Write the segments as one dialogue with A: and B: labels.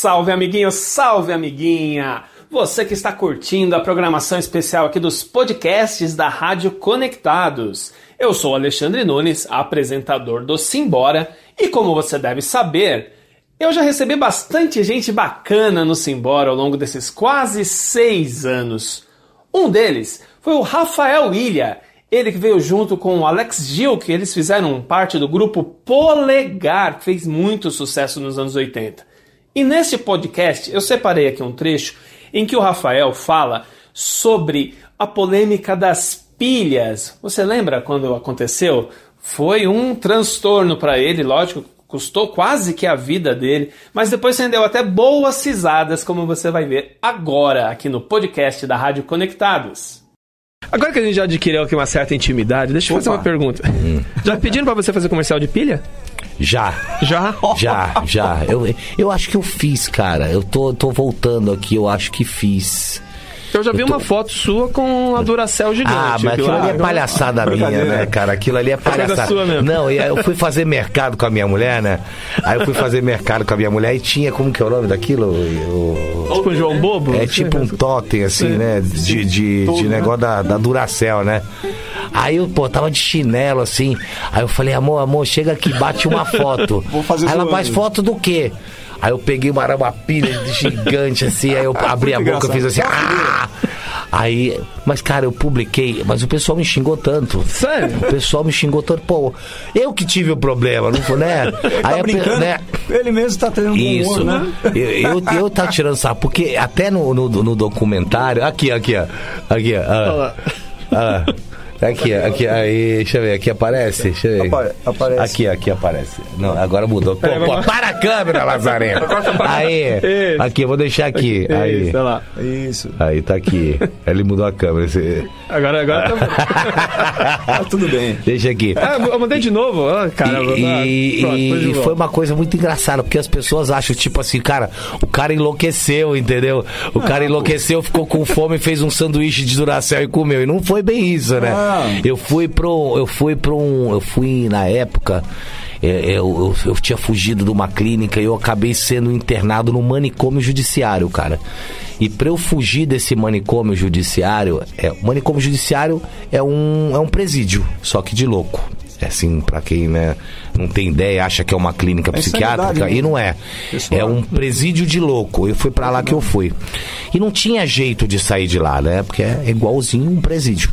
A: Salve amiguinho, salve amiguinha! Você que está curtindo a programação especial aqui dos podcasts da Rádio Conectados. Eu sou Alexandre Nunes, apresentador do Simbora, e como você deve saber, eu já recebi bastante gente bacana no Simbora ao longo desses quase seis anos. Um deles foi o Rafael Ilha, ele que veio junto com o Alex Gil, que eles fizeram parte do grupo Polegar, que fez muito sucesso nos anos 80. E nesse podcast eu separei aqui um trecho em que o Rafael fala sobre a polêmica das pilhas. Você lembra quando aconteceu? Foi um transtorno para ele, lógico, custou quase que a vida dele, mas depois rendeu até boas risadas, como você vai ver agora aqui no podcast da Rádio Conectados. Agora que a gente já adquiriu aqui uma certa intimidade, deixa eu fazer uma pergunta. Hum. Já pediram para você fazer comercial de pilha?
B: Já.
A: Já?
B: Já, já. Eu, eu acho que eu fiz, cara. Eu tô, tô voltando aqui, eu acho que fiz.
A: Eu já vi eu tô... uma foto sua com a Duracell gigante.
B: Ah, mas aquilo ali é palhaçada minha, né, cara? Aquilo ali é palhaçada. Sua mesmo. Não, eu fui fazer mercado com a minha mulher, né? Aí eu fui fazer mercado com a minha mulher e tinha, como que é o nome daquilo?
A: O... Tipo um João Bobo?
B: É tipo um totem, assim, né? De, de, de negócio da, da Duracell, né? Aí eu, pô, tava de chinelo, assim. Aí eu falei, amor, amor, chega aqui, bate uma foto. Vou fazer Aí ela, faz foto do quê? Aí eu peguei uma, uma pilha gigante assim, aí eu abri a boca e fiz assim, ah! Aí, mas cara, eu publiquei, mas o pessoal me xingou tanto.
A: Sério?
B: O pessoal me xingou tanto, pô, eu que tive o problema, não foi, né?
C: tá aí, brincando, né? Ele mesmo tá tendo um
B: Isso,
C: humor, né?
B: Eu, eu, eu tá tirando sapo, porque até no, no, no documentário, aqui, aqui, ó, aqui, ó. Ah, ah, Aqui, aqui, aí, deixa eu ver, aqui aparece, deixa eu ver. Apare, aparece. Aqui, aqui aparece. Não, agora mudou. Pô, pô para a câmera, Lazareno. Aí, Isso. aqui, eu vou deixar aqui. Aí.
A: Isso, lá.
B: Isso. Aí, tá aqui. Ele mudou a câmera.
A: Agora, agora tá...
C: tá tudo bem.
B: Deixa aqui.
A: Ah, eu mandei de novo. Ah, cara,
B: e, pronto, e foi uma coisa muito engraçada, porque as pessoas acham, tipo assim, cara, o cara enlouqueceu, entendeu? O cara enlouqueceu, ficou com fome, fez um sanduíche de Duracell e comeu. E não foi bem isso, né? Ah. Eu fui pro. Eu fui pro um. Eu fui na época. Eu, eu, eu, tinha fugido de uma clínica e eu acabei sendo internado no manicômio judiciário, cara. E para eu fugir desse manicômio judiciário, é, o manicômio judiciário é um, é um presídio, só que de louco. É assim, para quem né, não tem ideia, acha que é uma clínica é psiquiátrica, né? e não é. Pessoal. É um presídio de louco. Eu fui para lá que eu fui. E não tinha jeito de sair de lá, né? Porque é igualzinho um presídio.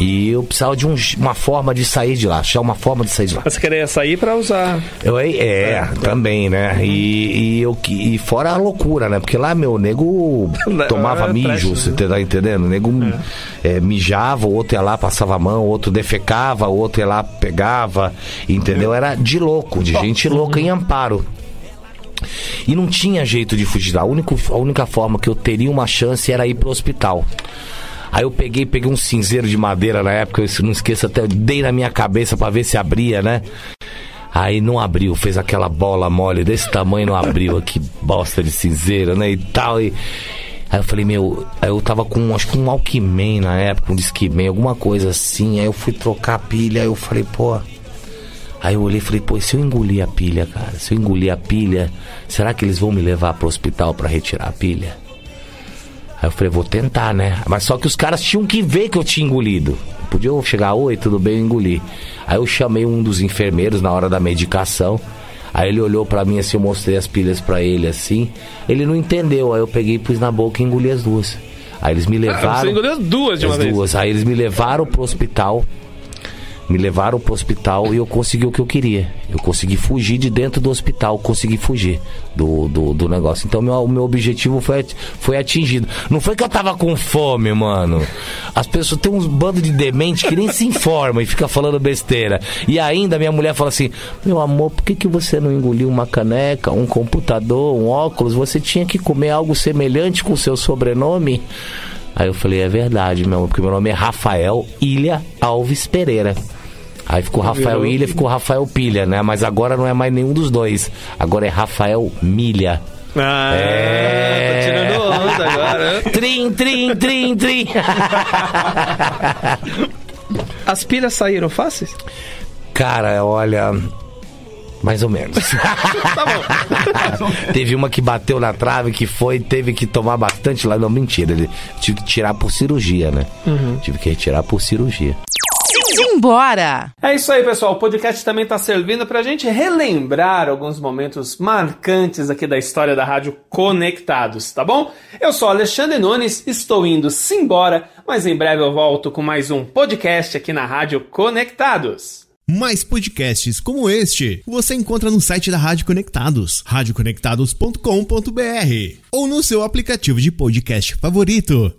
B: E eu precisava de um, uma forma de sair de lá, achar uma forma de sair de lá.
A: Você queria sair para usar?
B: Eu, é, é, também, né? E, e, eu, e fora a loucura, né? Porque lá, meu, nego tomava é, mijo, você tá entendendo? O nego é. É, mijava, o outro ia lá, passava a mão, o outro defecava, o outro ia lá, pegava, entendeu? Era de louco, de gente louca em amparo. E não tinha jeito de fugir lá. A única, a única forma que eu teria uma chance era ir pro hospital. Aí eu peguei, peguei um cinzeiro de madeira na época, eu não esqueço até, dei na minha cabeça para ver se abria, né? Aí não abriu, fez aquela bola mole desse tamanho, não abriu, que bosta de cinzeiro, né? E tal. E... Aí eu falei, meu, eu tava com, acho que um Alckmin na época, um Discman, alguma coisa assim. Aí eu fui trocar a pilha, aí eu falei, pô. Aí eu olhei e falei, pô, se eu engolir a pilha, cara, se eu engolir a pilha, será que eles vão me levar pro hospital para retirar a pilha? Aí eu falei, vou tentar, né? Mas só que os caras tinham que ver que eu tinha engolido. Podia chegar, oi, tudo bem, eu engoli. Aí eu chamei um dos enfermeiros na hora da medicação. Aí ele olhou para mim assim, eu mostrei as pilhas para ele assim. Ele não entendeu, aí eu peguei, pus na boca e engoli as duas. Aí eles me levaram. Ah, você
A: engoliu as duas de uma
B: as
A: vez.
B: duas. Aí eles me levaram pro hospital. Me levaram pro hospital e eu consegui o que eu queria. Eu consegui fugir de dentro do hospital, consegui fugir do, do, do negócio. Então meu, o meu objetivo foi, foi atingido. Não foi que eu tava com fome, mano. As pessoas têm uns bandos de demente que nem se informam e fica falando besteira. E ainda minha mulher fala assim: Meu amor, por que, que você não engoliu uma caneca, um computador, um óculos? Você tinha que comer algo semelhante com o seu sobrenome? Aí eu falei, é verdade, meu, porque meu nome é Rafael Ilha Alves Pereira. Aí ficou Rafael Ilha, ficou Rafael Pilha, né? Mas agora não é mais nenhum dos dois. Agora é Rafael Milha.
A: Ah, é... tá tirando onda agora.
B: trim, trim, trim, trim.
A: As pilhas saíram fáceis?
B: Cara, olha, Mais ou menos. tá bom. teve uma que bateu na trave, que foi, teve que tomar bastante lá. Não, mentira. Ele tive que tirar por cirurgia, né? Uhum. Tive que retirar por cirurgia.
A: Simbora! É isso aí, pessoal. O podcast também está servindo para a gente relembrar alguns momentos marcantes aqui da história da Rádio Conectados, tá bom? Eu sou Alexandre Nunes, estou indo simbora, mas em breve eu volto com mais um podcast aqui na Rádio Conectados.
D: Mais podcasts como este você encontra no site da Rádio Conectados, radioconectados.com.br ou no seu aplicativo de podcast favorito.